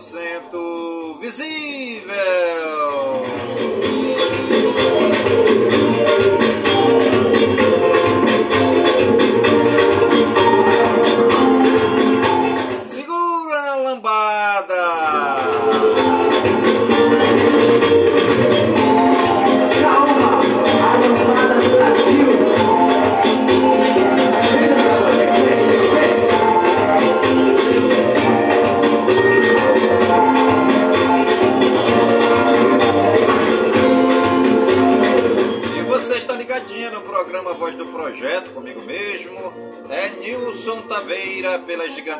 100% visível.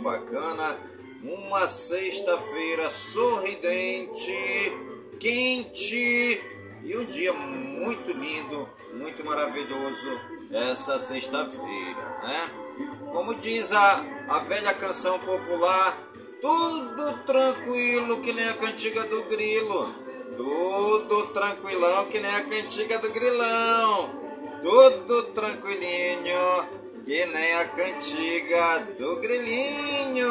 Bacana, uma sexta-feira sorridente, quente e um dia muito lindo, muito maravilhoso essa sexta-feira, né? Como diz a, a velha canção popular, tudo tranquilo que nem a cantiga do grilo, tudo tranquilão que nem a cantiga do grilão, tudo tranquilinho que nem a cantiga do grilinho.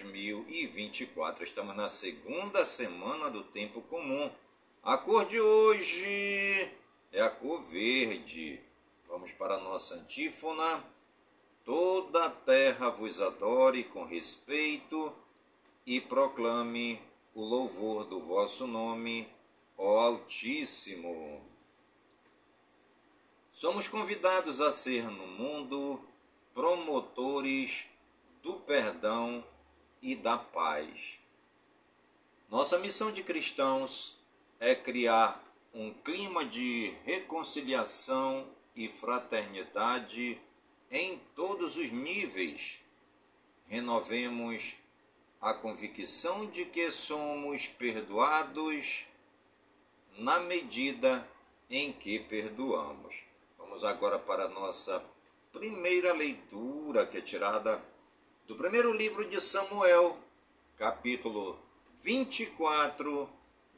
2024. Estamos na segunda semana do tempo comum. A cor de hoje é a cor verde. Vamos para a nossa antífona. Toda a terra vos adore com respeito e proclame o louvor do vosso nome, ó Altíssimo. Somos convidados a ser no mundo promotores do perdão e da paz. Nossa missão de cristãos é criar um clima de reconciliação e fraternidade em todos os níveis. Renovemos a convicção de que somos perdoados na medida em que perdoamos. Vamos agora para a nossa primeira leitura, que é tirada do primeiro livro de Samuel, capítulo 24,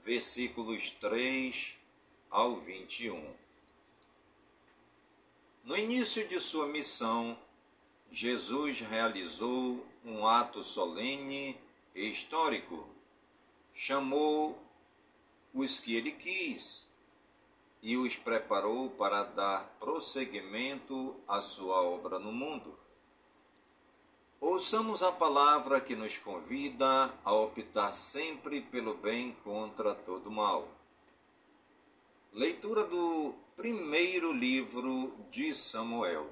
versículos 3 ao 21. No início de sua missão, Jesus realizou um ato solene e histórico. Chamou os que ele quis e os preparou para dar prosseguimento à sua obra no mundo. Ouçamos a palavra que nos convida a optar sempre pelo bem contra todo mal. Leitura do primeiro livro de Samuel.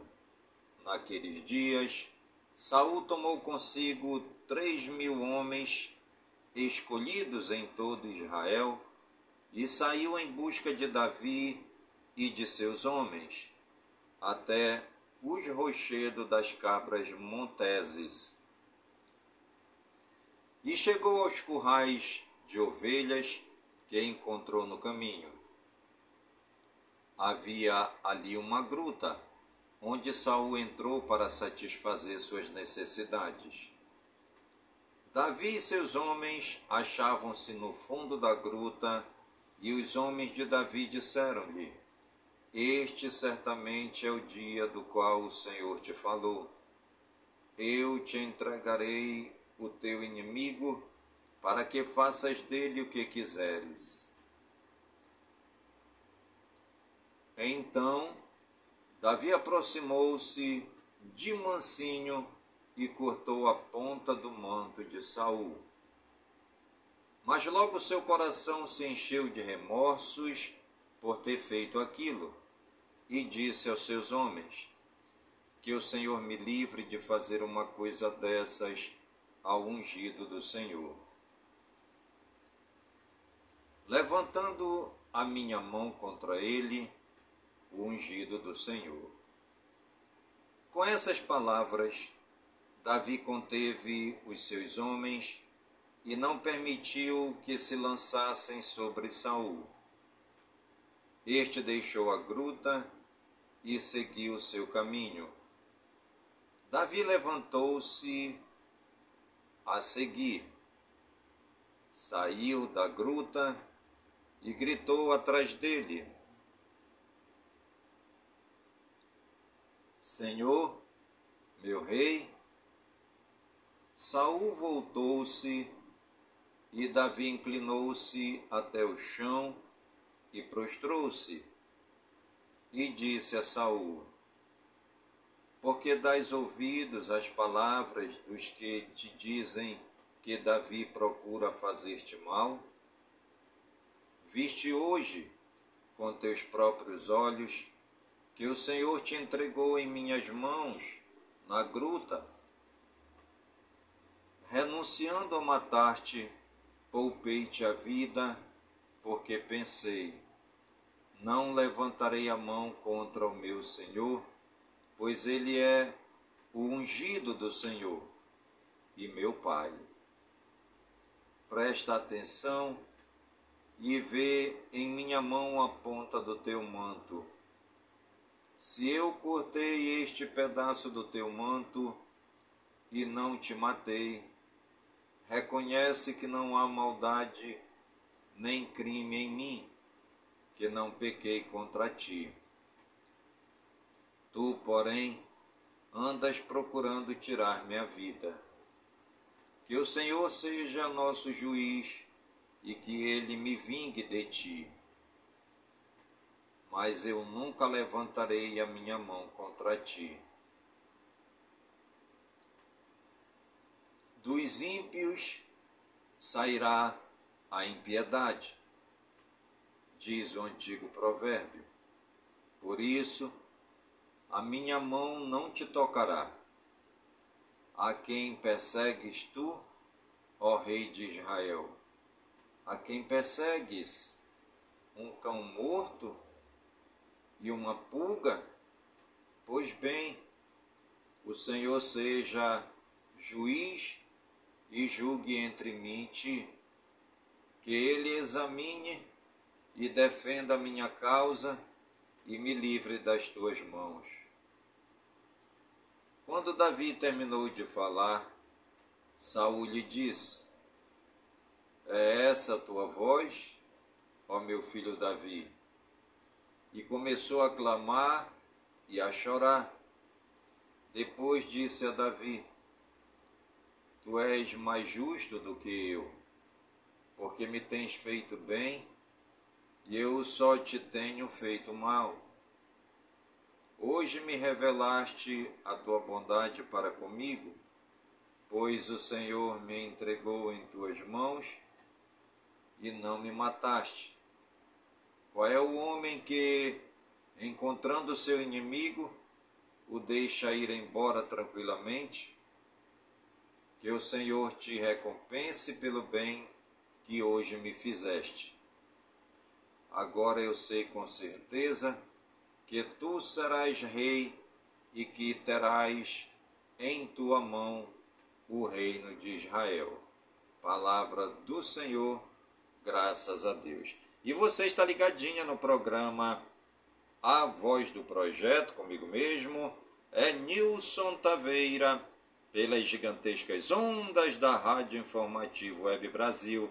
Naqueles dias, Saul tomou consigo três mil homens escolhidos em todo Israel e saiu em busca de Davi e de seus homens, até os rochedos das cabras monteses. E chegou aos currais de ovelhas que encontrou no caminho. Havia ali uma gruta, onde Saul entrou para satisfazer suas necessidades. Davi e seus homens achavam-se no fundo da gruta e os homens de Davi disseram-lhe: Este certamente é o dia do qual o Senhor te falou. Eu te entregarei o teu inimigo, para que faças dele o que quiseres. Então Davi aproximou-se de mansinho e cortou a ponta do manto de Saul. Mas logo seu coração se encheu de remorsos por ter feito aquilo, e disse aos seus homens: Que o Senhor me livre de fazer uma coisa dessas ao ungido do Senhor. Levantando a minha mão contra ele, o ungido do Senhor. Com essas palavras, Davi conteve os seus homens e não permitiu que se lançassem sobre Saul. Este deixou a gruta e seguiu seu caminho. Davi levantou-se a seguir, saiu da gruta e gritou atrás dele: Senhor, meu rei. Saul voltou-se e Davi inclinou-se até o chão e prostrou-se e disse a Saul: Porque dás ouvidos às palavras dos que te dizem que Davi procura fazer-te mal? Viste hoje com teus próprios olhos que o Senhor te entregou em minhas mãos na gruta. Renunciando a matar-te, poupei-te a vida, porque pensei: não levantarei a mão contra o meu Senhor, pois ele é o ungido do Senhor e meu Pai. Presta atenção e vê em minha mão a ponta do teu manto se eu cortei este pedaço do teu manto e não te matei, reconhece que não há maldade nem crime em mim, que não pequei contra ti. Tu, porém, andas procurando tirar minha vida. Que o Senhor seja nosso juiz e que ele me vingue de ti mas eu nunca levantarei a minha mão contra ti. Dos ímpios sairá a impiedade, diz o antigo provérbio. Por isso, a minha mão não te tocará. A quem persegues tu, ó Rei de Israel? A quem persegues? Um cão morto? e uma pulga? Pois bem, o Senhor seja juiz e julgue entre mim e ti, que ele examine e defenda a minha causa e me livre das tuas mãos. Quando Davi terminou de falar, Saul lhe disse: É essa a tua voz, ó meu filho Davi? e começou a clamar e a chorar. Depois disse a Davi: Tu és mais justo do que eu, porque me tens feito bem eu só te tenho feito mal. Hoje me revelaste a tua bondade para comigo, pois o Senhor me entregou em tuas mãos e não me mataste. Qual é o homem que, encontrando seu inimigo, o deixa ir embora tranquilamente? Que o Senhor te recompense pelo bem que hoje me fizeste. Agora eu sei com certeza que tu serás rei e que terás em tua mão o reino de Israel. Palavra do Senhor, graças a Deus. E você está ligadinha no programa A Voz do Projeto, comigo mesmo, é Nilson Taveira, pelas gigantescas ondas da Rádio Informativo Web Brasil,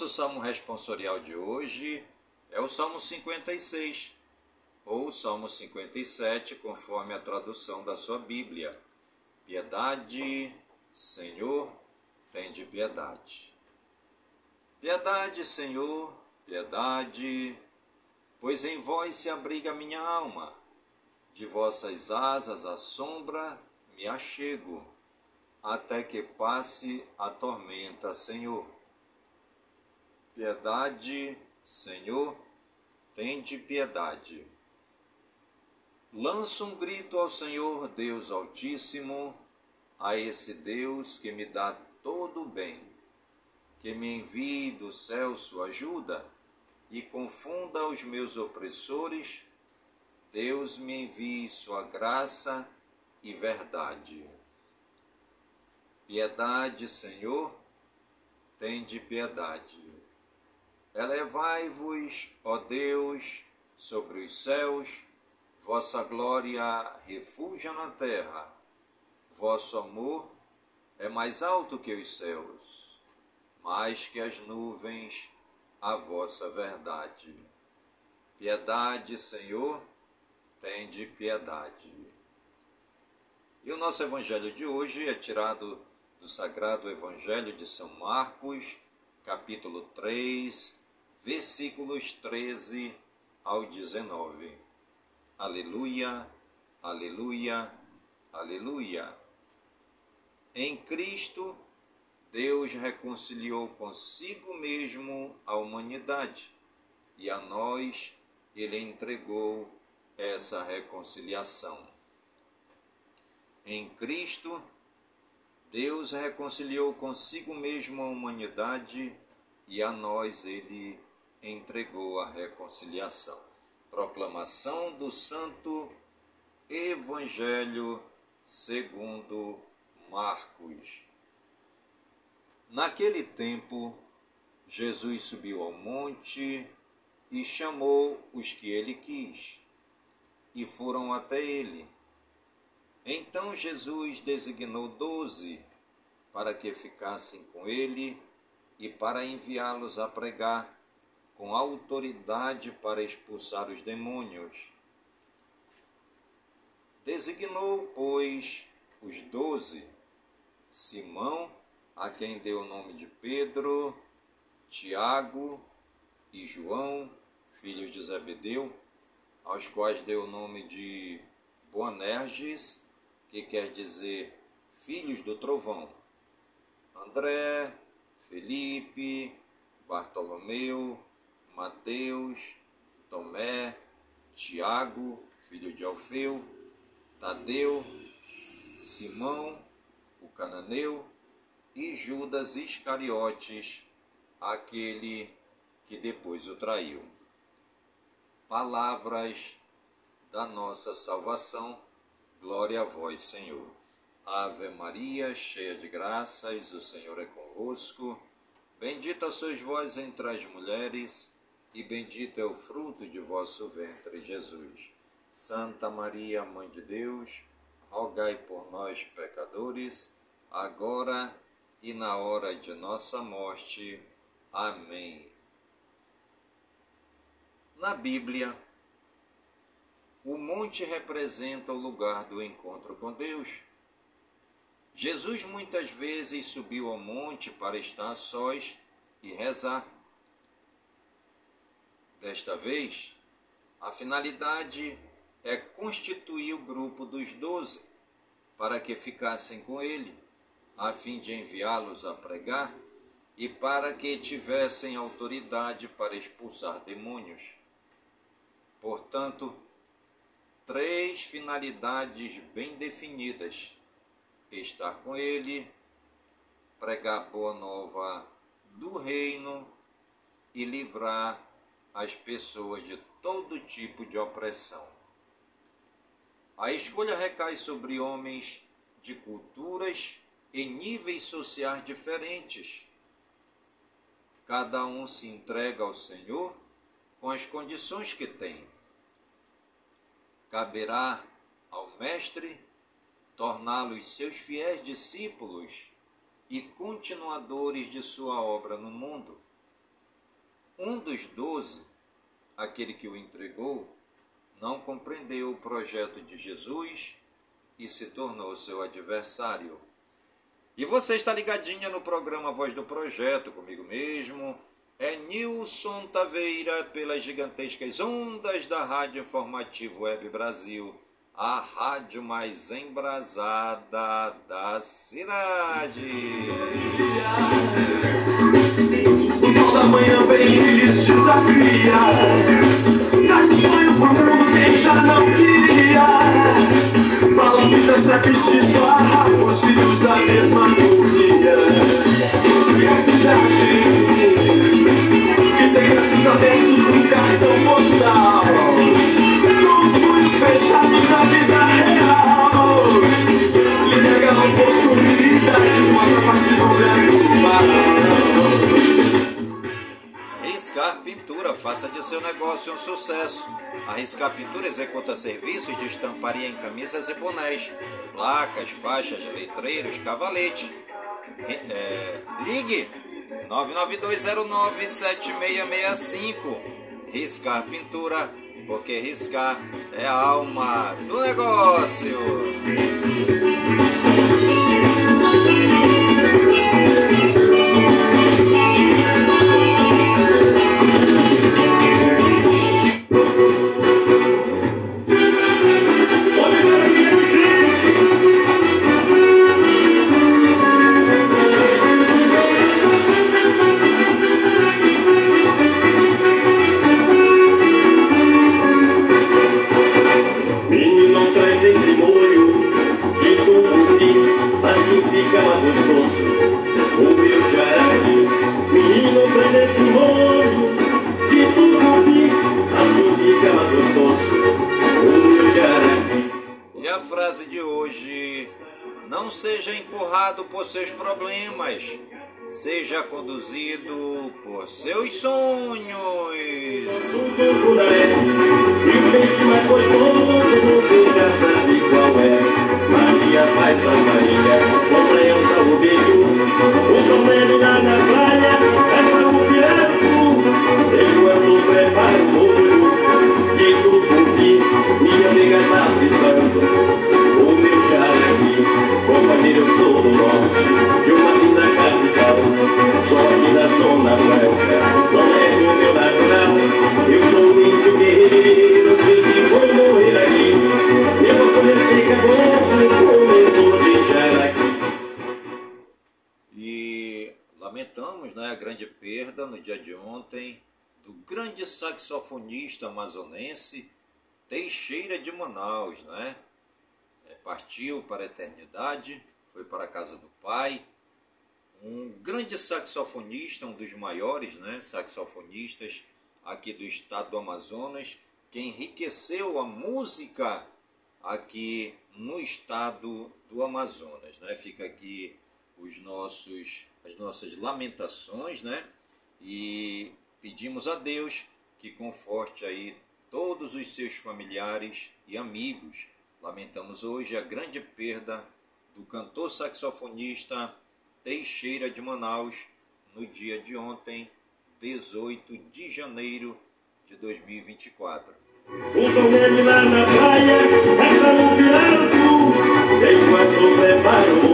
Nosso salmo responsorial de hoje é o Salmo 56, ou Salmo 57, conforme a tradução da sua Bíblia. Piedade, Senhor, tem de piedade. Piedade, Senhor, piedade, pois em vós se abriga minha alma. De vossas asas a sombra me achego, até que passe a tormenta, Senhor. Piedade, Senhor, tende piedade. Lanço um grito ao Senhor Deus Altíssimo, a esse Deus que me dá todo o bem, que me envie do céu sua ajuda e confunda os meus opressores, Deus me envie sua graça e verdade. Piedade, Senhor, tende piedade. Elevai-vos, ó Deus, sobre os céus, vossa glória refugia na terra, vosso amor é mais alto que os céus, mais que as nuvens, a vossa verdade. Piedade, Senhor, tende piedade. E o nosso evangelho de hoje é tirado do Sagrado Evangelho de São Marcos, capítulo 3, versículos 13 ao 19. Aleluia, aleluia, aleluia. Em Cristo, Deus reconciliou consigo mesmo a humanidade e a nós ele entregou essa reconciliação. Em Cristo, Deus reconciliou consigo mesmo a humanidade e a nós ele entregou a reconciliação. Proclamação do Santo Evangelho segundo Marcos. Naquele tempo, Jesus subiu ao monte e chamou os que ele quis, e foram até ele. Então Jesus designou doze para que ficassem com ele e para enviá-los a pregar com autoridade para expulsar os demônios. Designou, pois, os doze, Simão, a quem deu o nome de Pedro, Tiago e João, filhos de Zebedeu, aos quais deu o nome de Boanerges, que quer dizer filhos do trovão, André, Felipe, Bartolomeu, Mateus, Tomé, Tiago, filho de Alfeu, Tadeu, Simão, o cananeu e Judas Iscariotes, aquele que depois o traiu. Palavras da nossa salvação, glória a vós, Senhor. Ave Maria, cheia de graças, o Senhor é convosco. Bendita sois vós entre as mulheres e bendito é o fruto de vosso ventre, Jesus. Santa Maria, Mãe de Deus, rogai por nós, pecadores, agora e na hora de nossa morte. Amém. Na Bíblia, o monte representa o lugar do encontro com Deus. Jesus muitas vezes subiu ao monte para estar sós e rezar. Desta vez, a finalidade é constituir o grupo dos doze para que ficassem com ele, a fim de enviá-los a pregar e para que tivessem autoridade para expulsar demônios. Portanto, três finalidades bem definidas: estar com ele, pregar boa nova do reino e livrar as pessoas de todo tipo de opressão. A escolha recai sobre homens de culturas e níveis sociais diferentes. Cada um se entrega ao Senhor com as condições que tem. Caberá ao Mestre torná-los seus fiéis discípulos e continuadores de sua obra no mundo. Um dos doze, aquele que o entregou, não compreendeu o projeto de Jesus e se tornou seu adversário. E você está ligadinha no programa Voz do Projeto, comigo mesmo, é Nilson Taveira pelas gigantescas ondas da Rádio Informativo Web Brasil, a rádio mais embrasada da cidade. O sol da manhã vem e lhes desafia. Traz um sonho pro mundo quem já não queria. Falam que Deus é pistiçar os filhos da mesma família. Cidade que tem braços abertos no cartão postal. Com os punhos fechados na vida real. Lhe negam oportunidades, mostra passivo branco Arriscar Pintura, faça de seu negócio um sucesso. Arriscar Pintura executa serviços de estamparia em camisas e bonés, placas, faixas, letreiros, cavalete. É, ligue 992097665. Riscar Pintura, porque riscar é a alma do negócio. Não seja empurrado por seus problemas, seja conduzido por seus sonhos. O é. Maria faz a o beijo. O problema não. Eu sou sei morrer aqui. E lamentamos né, a grande perda no dia de ontem do grande saxofonista amazonense Teixeira de Manaus. Né? É, partiu para a eternidade, foi para a casa do pai. Um grande saxofonista, um dos maiores né, saxofonistas aqui do estado do Amazonas, que enriqueceu a música aqui no estado do Amazonas, né? Fica aqui os nossos as nossas lamentações, né? E pedimos a Deus que conforte aí todos os seus familiares e amigos. Lamentamos hoje a grande perda do cantor saxofonista Teixeira de Manaus no dia de ontem, 18 de janeiro de 2024. Um torneio lá na praia, essa no pirato. Enquanto prepara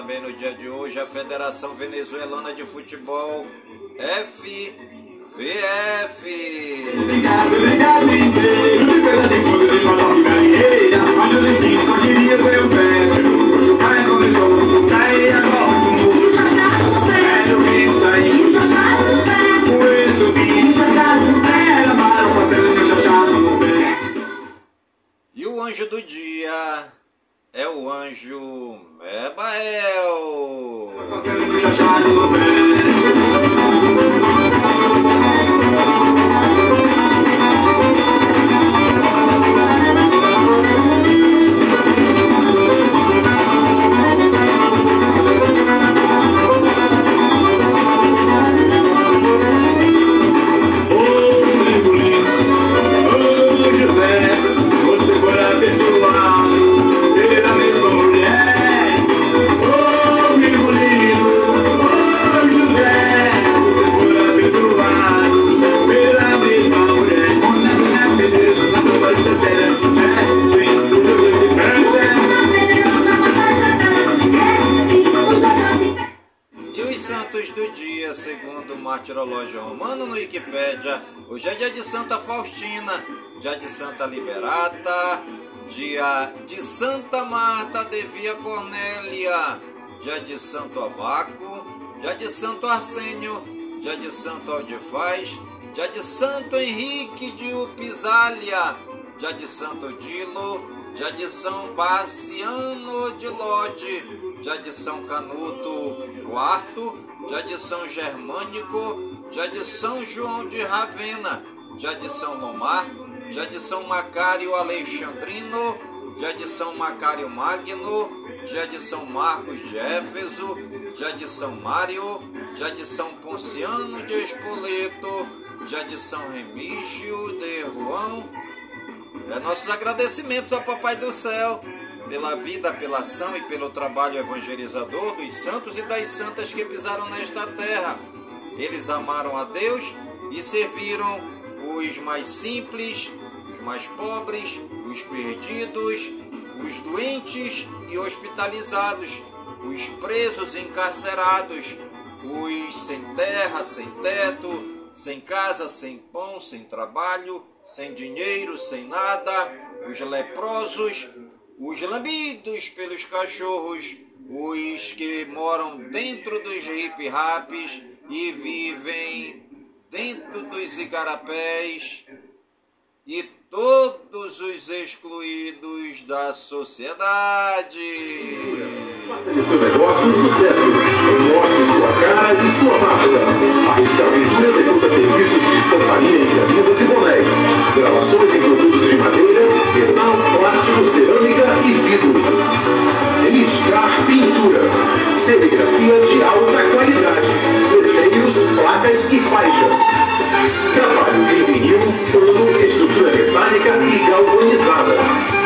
também no dia de hoje a Federação Venezuelana de Futebol, FVF. Obrigado, obrigado. É. E o anjo do dia é o anjo Mebael. Papel martirológio romano no Wikipédia, hoje é dia de Santa Faustina, dia de Santa Liberata, dia de Santa Marta de Via Cornélia, dia de Santo Abaco, dia de Santo Arsênio, dia de Santo Aldifaz, dia de Santo Henrique de Upisália, dia de Santo Dilo, dia de São Baciano de Lode, dia de São Canuto IV, dia de São Germânico, dia de São João de Ravena, dia de São Lomar, dia de São Macário Alexandrino, dia de São Macário Magno, dia de São Marcos de Éfeso, dia de São Mário, dia de São Ponciano de Espoleto, dia de São Remígio de Juan, é nossos agradecimentos ao Papai do Céu pela vida, pela ação e pelo trabalho evangelizador dos santos e das santas que pisaram nesta terra. Eles amaram a Deus e serviram os mais simples, os mais pobres, os perdidos, os doentes e hospitalizados, os presos e encarcerados, os sem terra, sem teto, sem casa, sem pão, sem trabalho, sem dinheiro, sem nada, os leprosos, os lambidos pelos cachorros, os que moram dentro dos hip-raps e vivem dentro dos igarapés e todos os excluídos da sociedade. Faça de seu negócio um sucesso. Cara e sua marca. A Risca Pintura executa serviços de estamparia em camisas e bonés. Gravações em produtos de madeira, metal, plástico, cerâmica e vidro. Riscar Pintura. Serigrafia de alta qualidade. Letreiros, placas e faixas. Trabalhos em vinil, pano, estrutura metálica e galvanizada.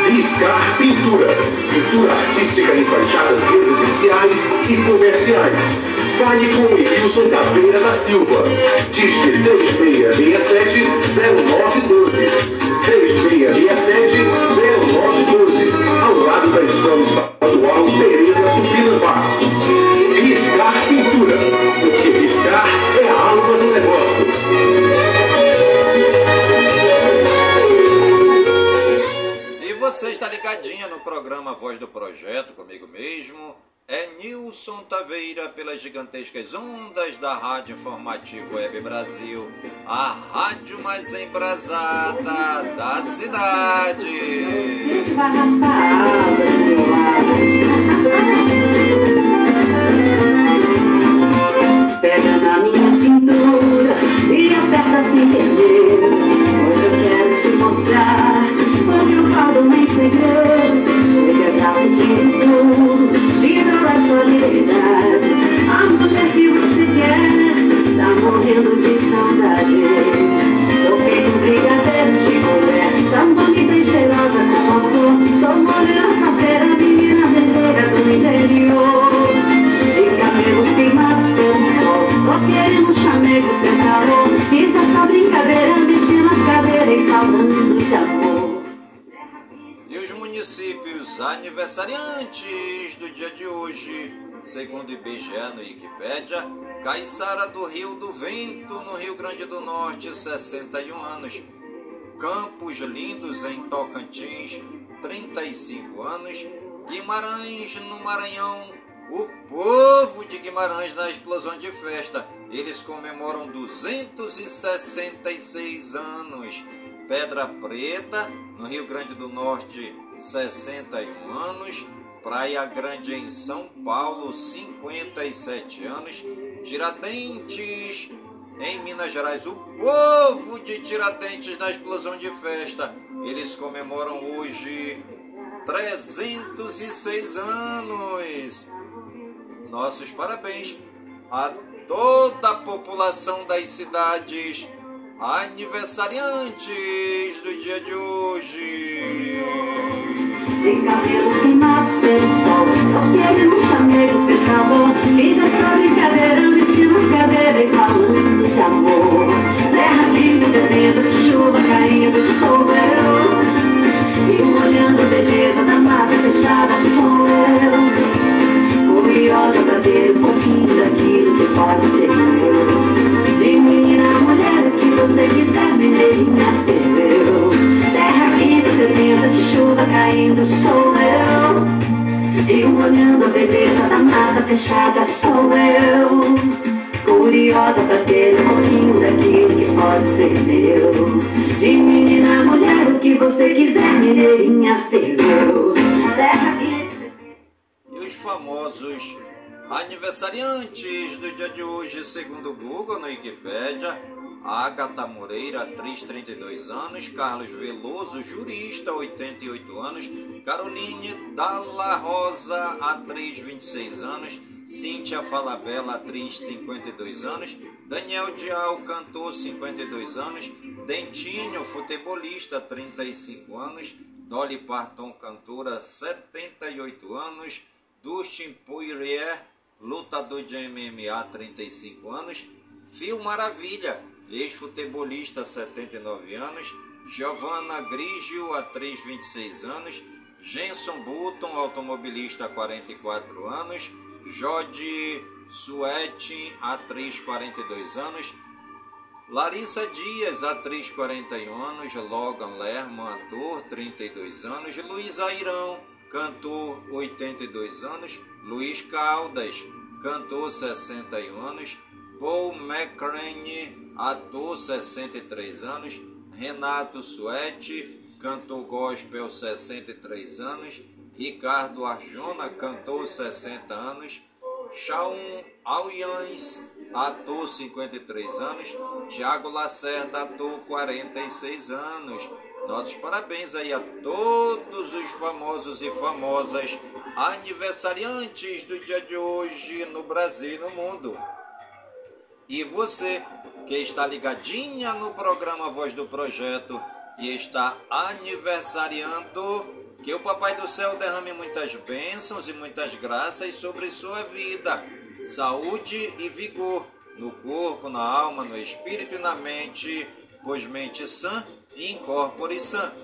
Riscar Pintura. Pintura artística em fachadas residenciais e comerciais. Fale com Edilson Taveira da Silva. Disque 3667-0912. 3667-0912. Ao lado da Escola Estadual Tereza Tupinambá. Riscar Pintura. Porque riscar é a alma do negócio. E você está ligadinha no programa Voz do Projeto, comigo mesmo. É Nilson Taveira pelas gigantescas ondas da Rádio Informativo Web Brasil, a rádio mais embrasada da cidade. Pega na minha cintura e aperta sem querer. Hoje eu quero te mostrar o que o caldo nem segredo. solidariedade. A mulher que você quer Tá morrendo de saudade. Sou feito um brigadeiro de mulher Tão bonita e cheirosa como flor Sou morena, a menina Rejeira do interior. De cabelos queimados pelo sol Tô querendo chamego, teu calor. Fiz essa brincadeira Vestindo nas cadeiras e falando de amor. Os aniversariantes do dia de hoje, segundo IBGE no Wikipédia, Caiçara do Rio do Vento, no Rio Grande do Norte, 61 anos. Campos Lindos, em Tocantins, 35 anos. Guimarães, no Maranhão, o povo de Guimarães na explosão de festa. Eles comemoram 266 anos. Pedra Preta, no Rio Grande do Norte, 61 anos. Praia Grande, em São Paulo, 57 anos. Tiradentes, em Minas Gerais, o povo de Tiradentes na explosão de festa. Eles comemoram hoje 306 anos. Nossos parabéns a toda a população das cidades aniversariantes do dia de hoje. De cabelos queimados pelo sol. Aquele no chameiro de calor. Fiz essa brincadeira vestindo as cadeiras E falando de amor. Terra quente, sedenta de chuva caindo Sou eu E olhando a beleza da mata fechada Sou eu Curiosa pra ter um pouquinho daquilo que pode ser meu De menina a mulher o que você quiser Mineirinha eu Terra quente, sedenta de chuva caindo Sou eu. E olhando a beleza da mata fechada Sou eu. Curiosa pra ter um pouquinho daquilo que pode ser meu. De menina a mulher o que você quiser Mineirinha eu Terra quente, E os famosos aniversariantes do dia de hoje, segundo o Google, no Wikipédia, Agatha Moreira, atriz, 32 anos, Carlos Veloso, jurista, 88 anos, Caroline Dalla Rosa, atriz, 26 anos, Cíntia Falabella, atriz, 52 anos, Daniel Dial, cantor, 52 anos, Dentinho, futebolista, 35 anos, Dolly Parton, cantora, 78 anos, Dustin Poirier, lutador de MMA, 35 anos, Phil Maravilha, ex-futebolista, 79 anos, Giovanna Grigio, atriz, 26 anos, Jenson Button, automobilista, 44 anos, Jodi Suete, atriz, 42 anos, Larissa Dias, atriz 41 anos, Logan Lerman, ator 32 anos, Luiz Airão, cantor 82 anos, Luiz Caldas, cantor 61 anos, Paul McCrane, ator 63 anos, Renato Suete, cantor gospel 63 anos, Ricardo Arjona, cantor 60 anos, Shaun Auyans, ator 53 anos, Tiago Lacerda, ator 46 anos. Nossos parabéns aí a todos os famosos e famosas aniversariantes do dia de hoje no Brasil e no mundo. E você que está ligadinha no programa Voz do Projeto e está aniversariando, que o Papai do Céu derrame muitas bênçãos e muitas graças sobre sua vida, saúde e vigor no corpo, na alma, no espírito e na mente, pois mente sã e incorpore sã.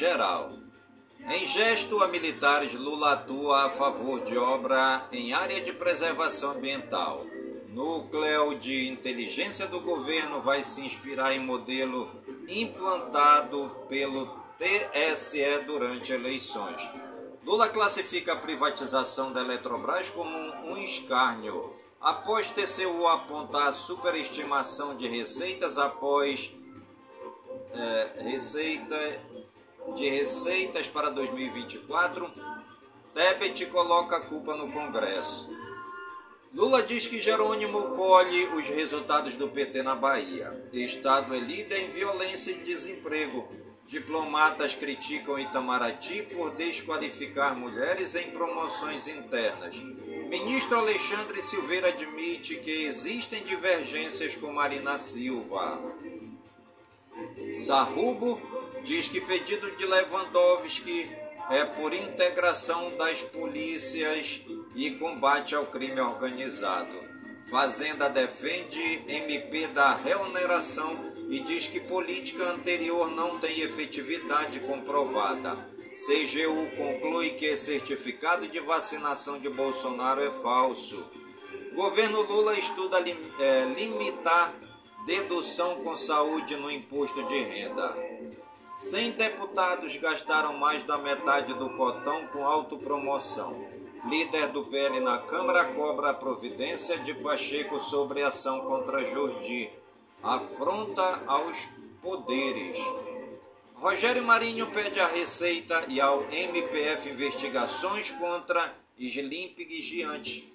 geral. Em gesto a militares, Lula atua a favor de obra em área de preservação ambiental. Núcleo de inteligência do governo vai se inspirar em modelo implantado pelo TSE durante eleições. Lula classifica a privatização da Eletrobras como um escárnio. Após TCU apontar superestimação de receitas após é, receita de receitas para 2024, Tebet coloca a culpa no Congresso. Lula diz que Jerônimo colhe os resultados do PT na Bahia. Estado é líder em violência e desemprego. Diplomatas criticam Itamaraty por desqualificar mulheres em promoções internas. Ministro Alexandre Silveira admite que existem divergências com Marina Silva. Sarrubo diz que pedido de Lewandowski é por integração das polícias e combate ao crime organizado. Fazenda defende MP da reoneração e diz que política anterior não tem efetividade comprovada. CGU conclui que certificado de vacinação de Bolsonaro é falso. Governo Lula estuda é, limitar dedução com saúde no imposto de renda. 100 deputados gastaram mais da metade do cotão com autopromoção. Líder do PL na Câmara cobra a providência de Pacheco sobre ação contra Jordi. Afronta aos poderes. Rogério Marinho pede à Receita e ao MPF investigações contra Slimp Giante.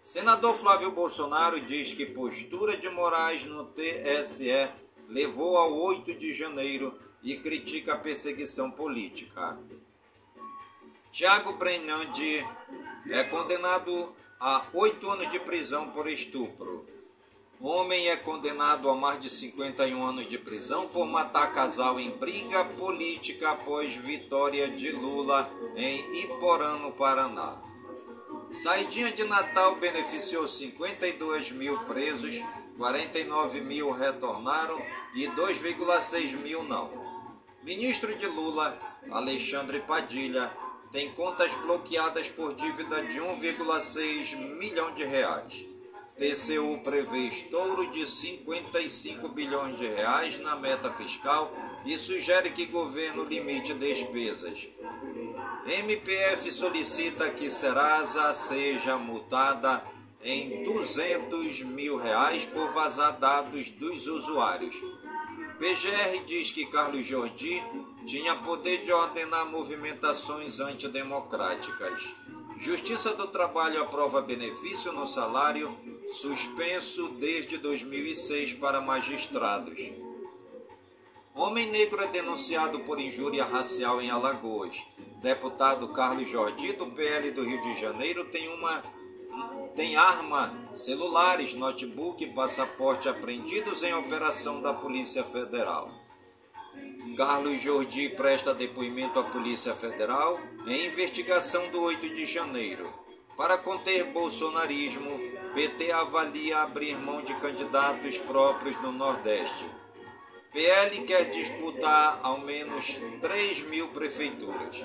Senador Flávio Bolsonaro diz que postura de Moraes no TSE levou ao 8 de janeiro e critica a perseguição política. Tiago Brenandi é condenado a oito anos de prisão por estupro. Homem é condenado a mais de 51 anos de prisão por matar casal em briga política após vitória de Lula em Iporã, no Paraná. Saidinha de Natal beneficiou 52 mil presos, 49 mil retornaram e 2,6 mil não. Ministro de Lula, Alexandre Padilha, tem contas bloqueadas por dívida de 1,6 milhão de reais. TCU prevê estouro de 55 bilhões de reais na meta fiscal e sugere que governo limite despesas. MPF solicita que Serasa seja multada em 200 mil reais por vazar dados dos usuários. PGR diz que Carlos Jordi tinha poder de ordenar movimentações antidemocráticas. Justiça do Trabalho aprova benefício no salário suspenso desde 2006 para magistrados. Homem negro é denunciado por injúria racial em Alagoas. Deputado Carlos Jordi, do PL do Rio de Janeiro, tem uma tem arma, celulares, notebook e passaporte apreendidos em operação da Polícia Federal. Carlos Jordi presta depoimento à Polícia Federal em investigação do 8 de janeiro. Para conter bolsonarismo, PT avalia abrir mão de candidatos próprios no Nordeste. PL quer disputar ao menos 3 mil prefeituras.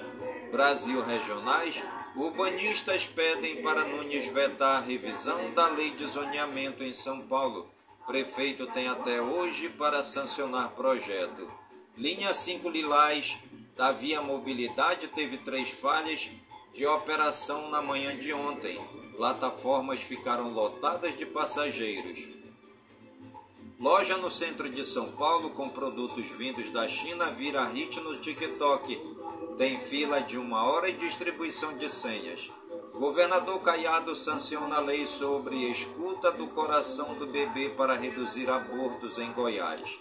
Brasil Regionais Urbanistas pedem para Nunes vetar a revisão da lei de zoneamento em São Paulo. Prefeito tem até hoje para sancionar projeto. Linha 5 Lilás da Via Mobilidade teve três falhas de operação na manhã de ontem. Plataformas ficaram lotadas de passageiros. Loja no centro de São Paulo com produtos vindos da China vira hit no TikTok tem fila de uma hora e distribuição de senhas. Governador Caiado sanciona a lei sobre escuta do coração do bebê para reduzir abortos em Goiás.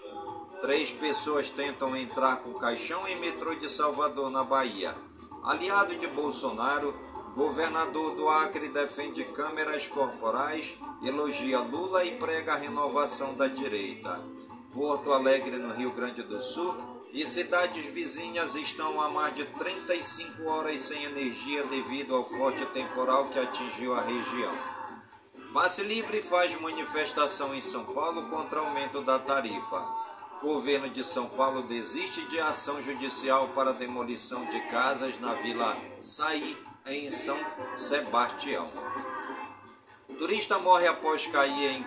Três pessoas tentam entrar com caixão em metrô de Salvador, na Bahia. Aliado de Bolsonaro, governador do Acre defende câmeras corporais, elogia Lula e prega a renovação da direita. Porto Alegre, no Rio Grande do Sul, e cidades vizinhas estão há mais de 35 horas sem energia devido ao forte temporal que atingiu a região. Passe Livre faz manifestação em São Paulo contra aumento da tarifa. Governo de São Paulo desiste de ação judicial para demolição de casas na Vila Saí, em São Sebastião. Turista morre após cair em,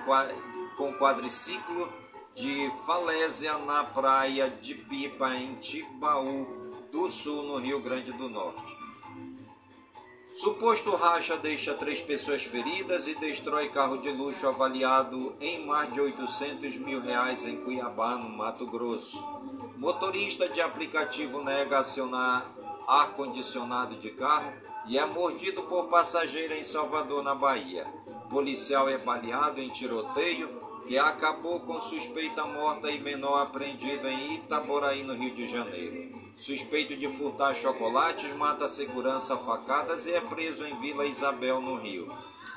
com quadriciclo de falésia na praia de Pipa, em Tibaú do Sul, no Rio Grande do Norte. Suposto racha deixa três pessoas feridas e destrói carro de luxo avaliado em mais de 800 mil reais em Cuiabá, no Mato Grosso. Motorista de aplicativo nega acionar ar-condicionado de carro e é mordido por passageiro em Salvador, na Bahia. Policial é baleado em tiroteio que acabou com suspeita morta e menor apreendido em Itaboraí, no Rio de Janeiro. Suspeito de furtar chocolates, mata segurança facadas e é preso em Vila Isabel, no Rio.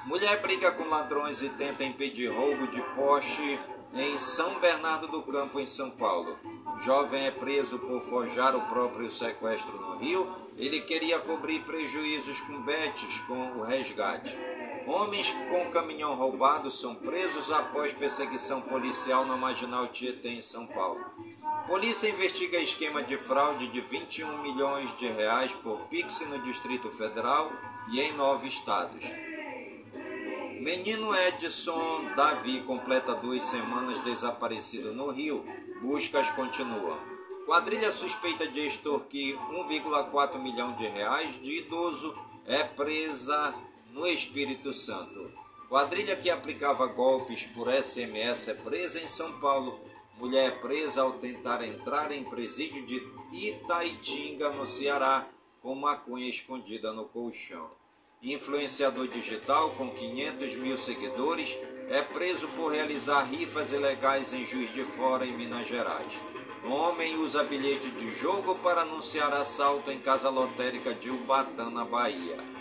Mulher briga com ladrões e tenta impedir roubo de Porsche em São Bernardo do Campo, em São Paulo. Jovem é preso por forjar o próprio sequestro no Rio. Ele queria cobrir prejuízos com betes com o resgate. Homens com caminhão roubado são presos após perseguição policial na Marginal Tietê, em São Paulo. Polícia investiga esquema de fraude de 21 milhões de reais por Pix no Distrito Federal e em nove estados. Menino Edson Davi completa duas semanas desaparecido no Rio. Buscas continuam. Quadrilha suspeita de extorquir 1,4 milhão de reais de idoso é presa no Espírito Santo. Quadrilha que aplicava golpes por SMS é presa em São Paulo. Mulher é presa ao tentar entrar em presídio de Itaitinga, no Ceará, com maconha escondida no colchão. Influenciador digital com 500 mil seguidores é preso por realizar rifas ilegais em Juiz de Fora, em Minas Gerais. Homem usa bilhete de jogo para anunciar assalto em casa lotérica de Ubatã, na Bahia.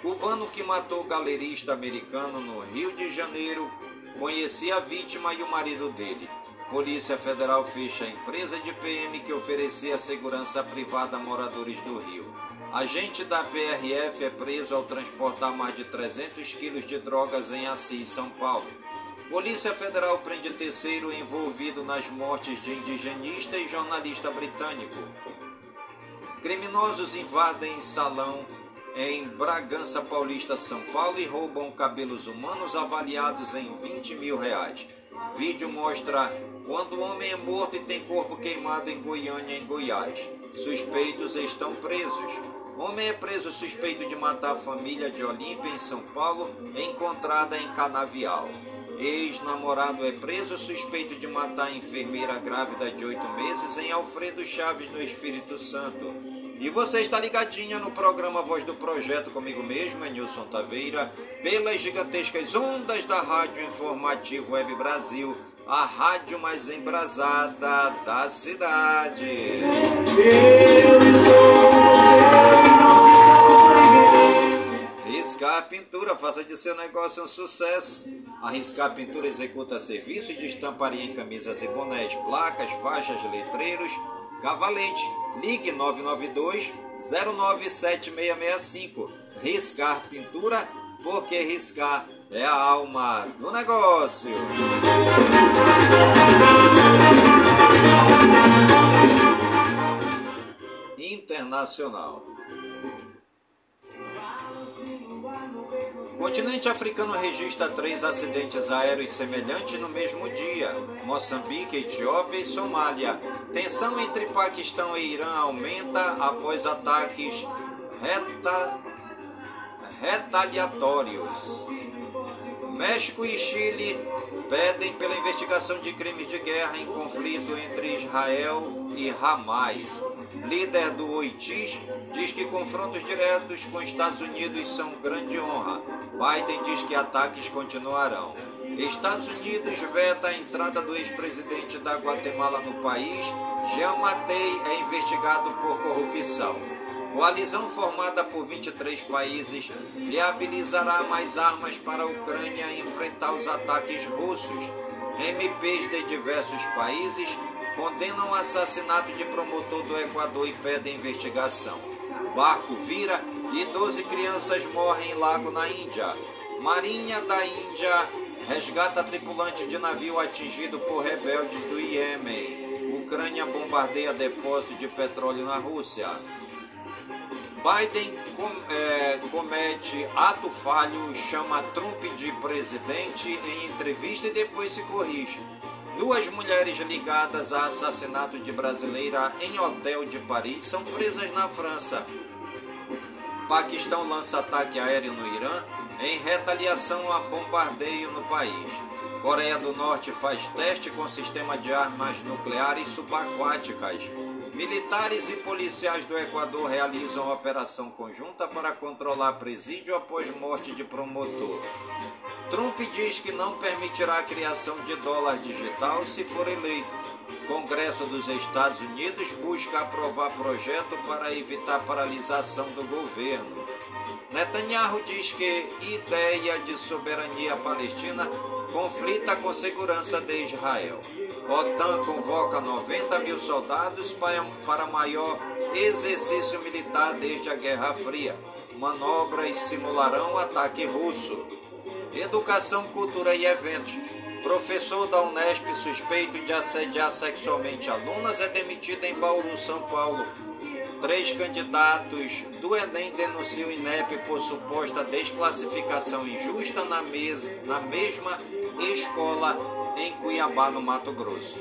Cubano que matou galerista americano no Rio de Janeiro conhecia a vítima e o marido dele. Polícia Federal fecha a empresa de PM que oferecia segurança privada a moradores do Rio. Agente da PRF é preso ao transportar mais de 300 quilos de drogas em Assis, São Paulo. Polícia Federal prende terceiro envolvido nas mortes de indigenista e jornalista britânico. Criminosos invadem salão em Bragança Paulista, São Paulo, e roubam cabelos humanos avaliados em 20 mil reais. Vídeo mostra quando o homem é morto e tem corpo queimado em Goiânia, em Goiás. Suspeitos estão presos. Homem é preso suspeito de matar a família de Olímpia, em São Paulo, encontrada em Canavial. Ex-namorado é preso suspeito de matar a enfermeira grávida de oito meses em Alfredo Chaves, no Espírito Santo. E você está ligadinha no programa Voz do Projeto comigo mesmo, é Nilson Taveira, pelas gigantescas ondas da Rádio Informativo Web Brasil, a rádio mais embrasada da cidade. Eu sou você. Riscar Pintura, faça de seu negócio um sucesso. A Riscar Pintura executa serviços de estamparia em camisas e bonés, placas, faixas, letreiros, cavalete Ligue 992 097665. Riscar Pintura, porque riscar é a alma do negócio. Internacional. Continente africano registra três acidentes aéreos semelhantes no mesmo dia: Moçambique, Etiópia e Somália. Tensão entre Paquistão e Irã aumenta após ataques reta, retaliatórios. México e Chile pedem pela investigação de crimes de guerra em conflito entre Israel e Hamas. Líder do OITIS diz que confrontos diretos com Estados Unidos são grande honra. Biden diz que ataques continuarão. Estados Unidos veta a entrada do ex-presidente da Guatemala no país. Jean Matei é investigado por corrupção. Coalizão formada por 23 países viabilizará mais armas para a Ucrânia enfrentar os ataques russos. MPs de diversos países condenam o assassinato de promotor do Equador e pedem investigação. Barco vira e 12 crianças morrem em lago na Índia. Marinha da Índia resgata tripulante de navio atingido por rebeldes do Iêmen. Ucrânia bombardeia depósito de petróleo na Rússia. Biden com, é, comete ato falho, chama Trump de presidente em entrevista e depois se corrige. Duas mulheres ligadas a assassinato de brasileira em hotel de Paris são presas na França. Paquistão lança ataque aéreo no Irã em retaliação a bombardeio no país. Coreia do Norte faz teste com sistema de armas nucleares subaquáticas. Militares e policiais do Equador realizam operação conjunta para controlar presídio após morte de promotor. Trump diz que não permitirá a criação de dólar digital se for eleito. Congresso dos Estados Unidos busca aprovar projeto para evitar paralisação do governo. Netanyahu diz que ideia de soberania palestina conflita com segurança de Israel. OTAN convoca 90 mil soldados para maior exercício militar desde a Guerra Fria. Manobras simularão ataque russo. Educação, cultura e eventos. Professor da Unesp suspeito de assediar sexualmente alunas é demitido em Bauru, São Paulo. Três candidatos do Enem denunciam o INEP por suposta desclassificação injusta na, mes na mesma escola em Cuiabá, no Mato Grosso.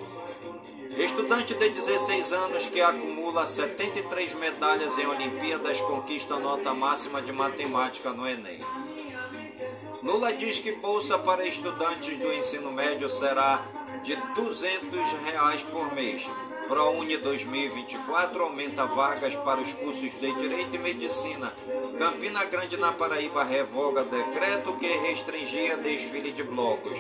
Estudante de 16 anos que acumula 73 medalhas em Olimpíadas conquista nota máxima de matemática no Enem. Lula diz que bolsa para estudantes do ensino médio será de 200 reais por mês. ProUni 2024 aumenta vagas para os cursos de Direito e Medicina. Campina Grande, na Paraíba, revoga decreto que restringia desfile de blocos.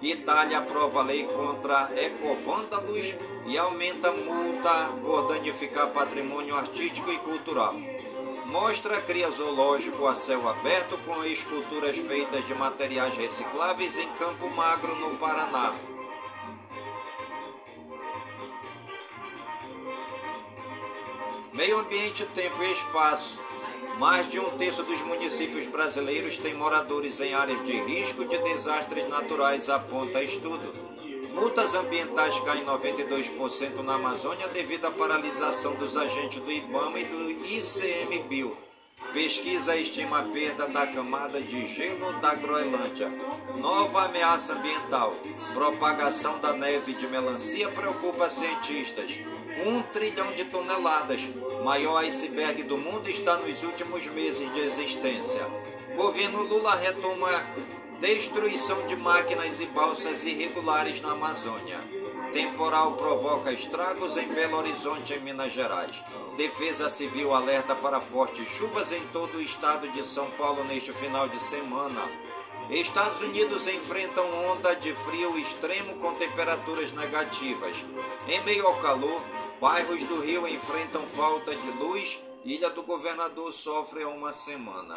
Itália aprova lei contra ecovândalos e aumenta multa por danificar patrimônio artístico e cultural. Mostra cria zoológico a céu aberto com esculturas feitas de materiais recicláveis em Campo Magro, no Paraná. Meio ambiente, tempo e espaço. Mais de um terço dos municípios brasileiros tem moradores em áreas de risco de desastres naturais, aponta estudo. Multas ambientais caem 92% na Amazônia devido à paralisação dos agentes do IBAMA e do ICMBio. Pesquisa estima a perda da camada de gelo da Groenlândia. Nova ameaça ambiental. Propagação da neve de melancia preocupa cientistas. Um trilhão de toneladas. Maior iceberg do mundo está nos últimos meses de existência. Governo Lula retoma destruição de máquinas e balsas irregulares na Amazônia. Temporal provoca estragos em Belo Horizonte, em Minas Gerais. Defesa Civil alerta para fortes chuvas em todo o estado de São Paulo neste final de semana. Estados Unidos enfrentam onda de frio extremo com temperaturas negativas. Em meio ao calor, bairros do Rio enfrentam falta de luz. Ilha do Governador sofre uma semana.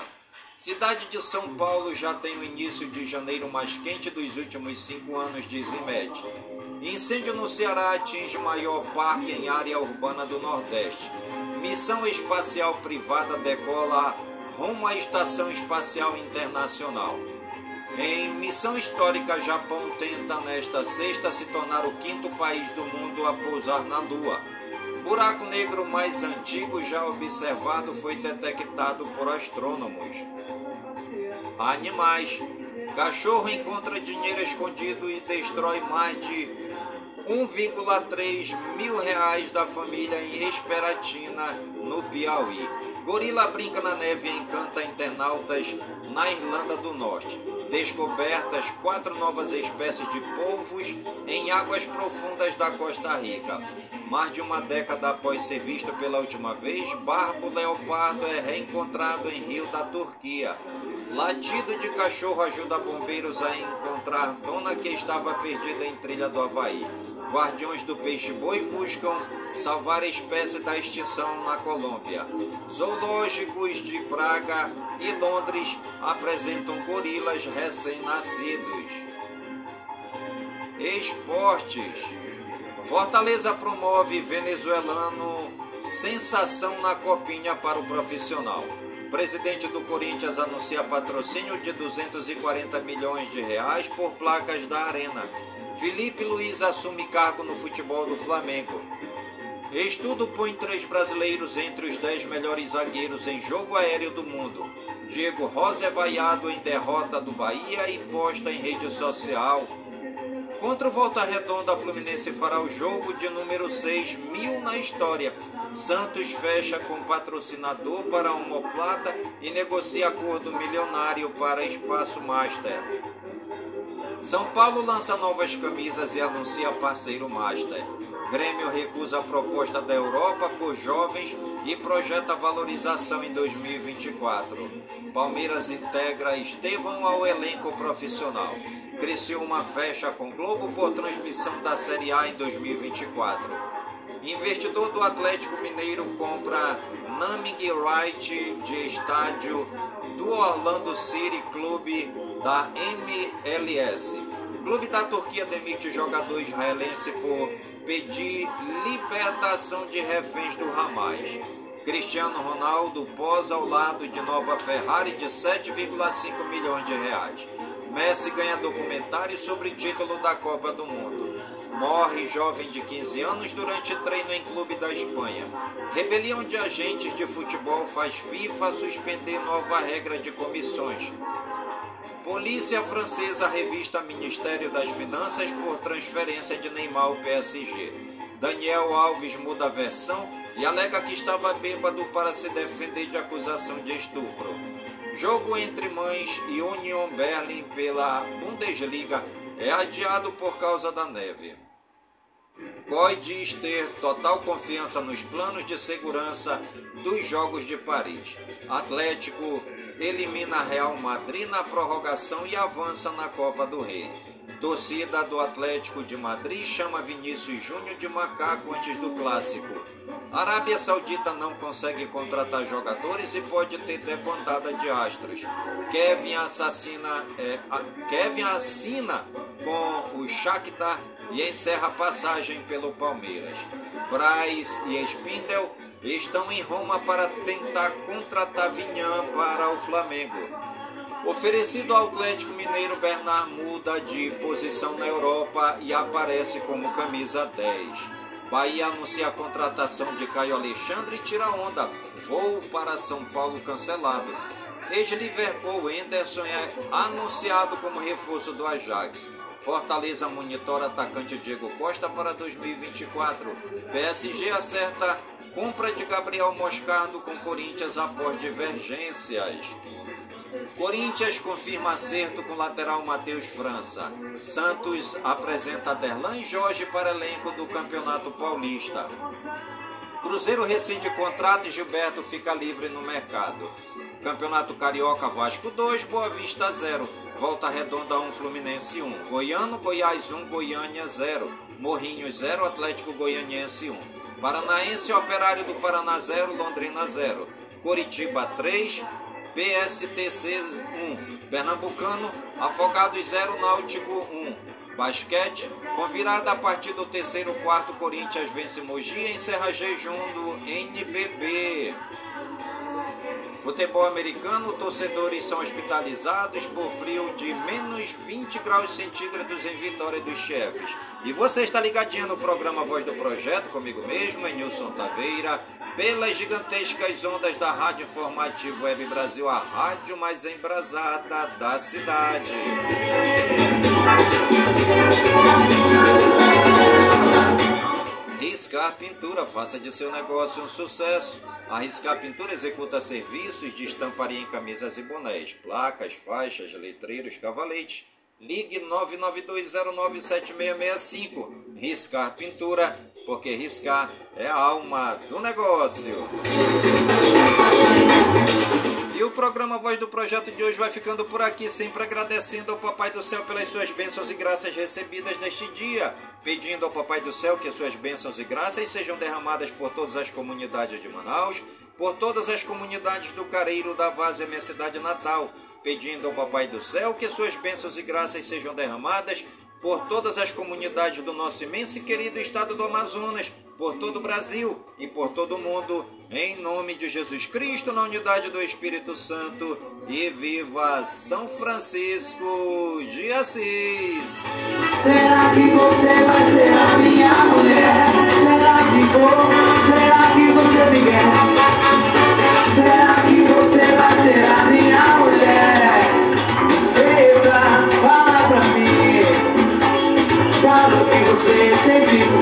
Cidade de São Paulo já tem o início de janeiro mais quente dos últimos cinco anos, diz IMED. Incêndio no Ceará atinge maior parque em área urbana do Nordeste. Missão espacial privada decola rumo à Estação Espacial Internacional. Em missão histórica, Japão tenta nesta sexta se tornar o quinto país do mundo a pousar na Lua. Buraco negro mais antigo já observado foi detectado por astrônomos. Animais. Cachorro encontra dinheiro escondido e destrói mais de 1,3 mil reais da família em Esperatina, no Piauí. Gorila brinca na neve e encanta internautas na Irlanda do Norte. Descobertas quatro novas espécies de polvos em águas profundas da Costa Rica. Mais de uma década após ser visto pela última vez, barbo leopardo é reencontrado em Rio da Turquia. Latido de cachorro ajuda bombeiros a encontrar dona que estava perdida em trilha do Havaí. Guardiões do peixe-boi buscam salvar a espécie da extinção na Colômbia. Zoológicos de Praga e Londres apresentam gorilas recém-nascidos. Esportes. Fortaleza promove venezuelano sensação na copinha para o profissional. Presidente do Corinthians anuncia patrocínio de 240 milhões de reais por placas da Arena. Felipe Luiz assume cargo no futebol do Flamengo. Estudo põe três brasileiros entre os dez melhores zagueiros em jogo aéreo do mundo. Diego Rosa é vaiado em derrota do Bahia e posta em rede social. Contra o Volta Redonda, a Fluminense fará o jogo de número 6 mil na história. Santos fecha com patrocinador para Homoplata e negocia acordo milionário para Espaço Master. São Paulo lança novas camisas e anuncia parceiro Master. Grêmio recusa a proposta da Europa por jovens e projeta valorização em 2024. Palmeiras integra Estevão ao elenco profissional. Criciúma fecha com Globo por transmissão da Série A em 2024. Investidor do Atlético Mineiro compra naming right de estádio do Orlando City Clube da MLS. Clube da Turquia demite jogador israelense por pedir libertação de reféns do Hamas. Cristiano Ronaldo posa ao lado de nova Ferrari de 7,5 milhões de reais. Messi ganha documentário sobre título da Copa do Mundo. Morre jovem de 15 anos durante treino em clube da Espanha. Rebelião de agentes de futebol faz FIFA suspender nova regra de comissões. Polícia francesa revista Ministério das Finanças por transferência de Neymar ao PSG. Daniel Alves muda a versão e alega que estava bêbado para se defender de acusação de estupro. Jogo entre Mães e Union Berlin pela Bundesliga é adiado por causa da neve. COI diz ter total confiança nos planos de segurança dos Jogos de Paris. Atlético elimina Real Madrid na prorrogação e avança na Copa do Rei. Torcida do Atlético de Madrid chama Vinícius Júnior de macaco antes do clássico. Arábia Saudita não consegue contratar jogadores e pode ter debandada de astros. Kevin assassina, é, a, Kevin assina com o Shakhtar e encerra a passagem pelo Palmeiras. Braz e Spindel estão em Roma para tentar contratar Vinham para o Flamengo. Oferecido ao Atlético Mineiro, Bernard muda de posição na Europa e aparece como camisa 10. Bahia anuncia a contratação de Caio Alexandre e tira onda. Voo para São Paulo cancelado. Ex-Liverpool Anderson é anunciado como reforço do Ajax. Fortaleza monitora atacante Diego Costa para 2024. PSG acerta compra de Gabriel Moscardo com Corinthians após divergências. Corinthians confirma acerto com lateral Matheus França. Santos apresenta Derlan Jorge para elenco do Campeonato Paulista. Cruzeiro rescinde contrato e Gilberto fica livre no mercado. Campeonato Carioca Vasco 2, Boa Vista 0. Volta Redonda 1, Fluminense 1. Goiano, Goiás 1, Goiânia 0. Morrinhos 0, Atlético Goianiense 1. Paranaense Operário do Paraná 0, Londrina 0. Coritiba 3, PSTC 1. Pernambucano, Afogados 0, Náutico 1. Basquete, com virada a partir do terceiro quarto, Corinthians vence Mogi e encerra jejum do NBB. Futebol americano, torcedores são hospitalizados por frio de menos 20 graus centígrados em Vitória dos Chefes. E você está ligadinho no programa Voz do Projeto, comigo mesmo, é Nilson Taveira, pelas gigantescas ondas da Rádio Informativo Web Brasil, a rádio mais embrasada da cidade. Riscar Pintura, faça de seu negócio um sucesso. A Riscar Pintura executa serviços de estamparia em camisas e bonés, placas, faixas, letreiros, cavaletes. Ligue 992097665. Riscar Pintura, porque riscar é a alma do negócio. E o programa Voz do Projeto de hoje vai ficando por aqui, sempre agradecendo ao Papai do Céu pelas suas bênçãos e graças recebidas neste dia, pedindo ao Papai do Céu que suas bênçãos e graças sejam derramadas por todas as comunidades de Manaus, por todas as comunidades do Careiro da Várzea, minha cidade natal, pedindo ao Papai do Céu que suas bênçãos e graças sejam derramadas por todas as comunidades do nosso imenso e querido estado do Amazonas, por todo o Brasil e por todo o mundo, em nome de Jesus Cristo, na unidade do Espírito Santo, e viva São Francisco de Assis! Será que você vai ser a minha mulher? Será que vou? Será que você me quer? Será que você vai ser a minha você sempre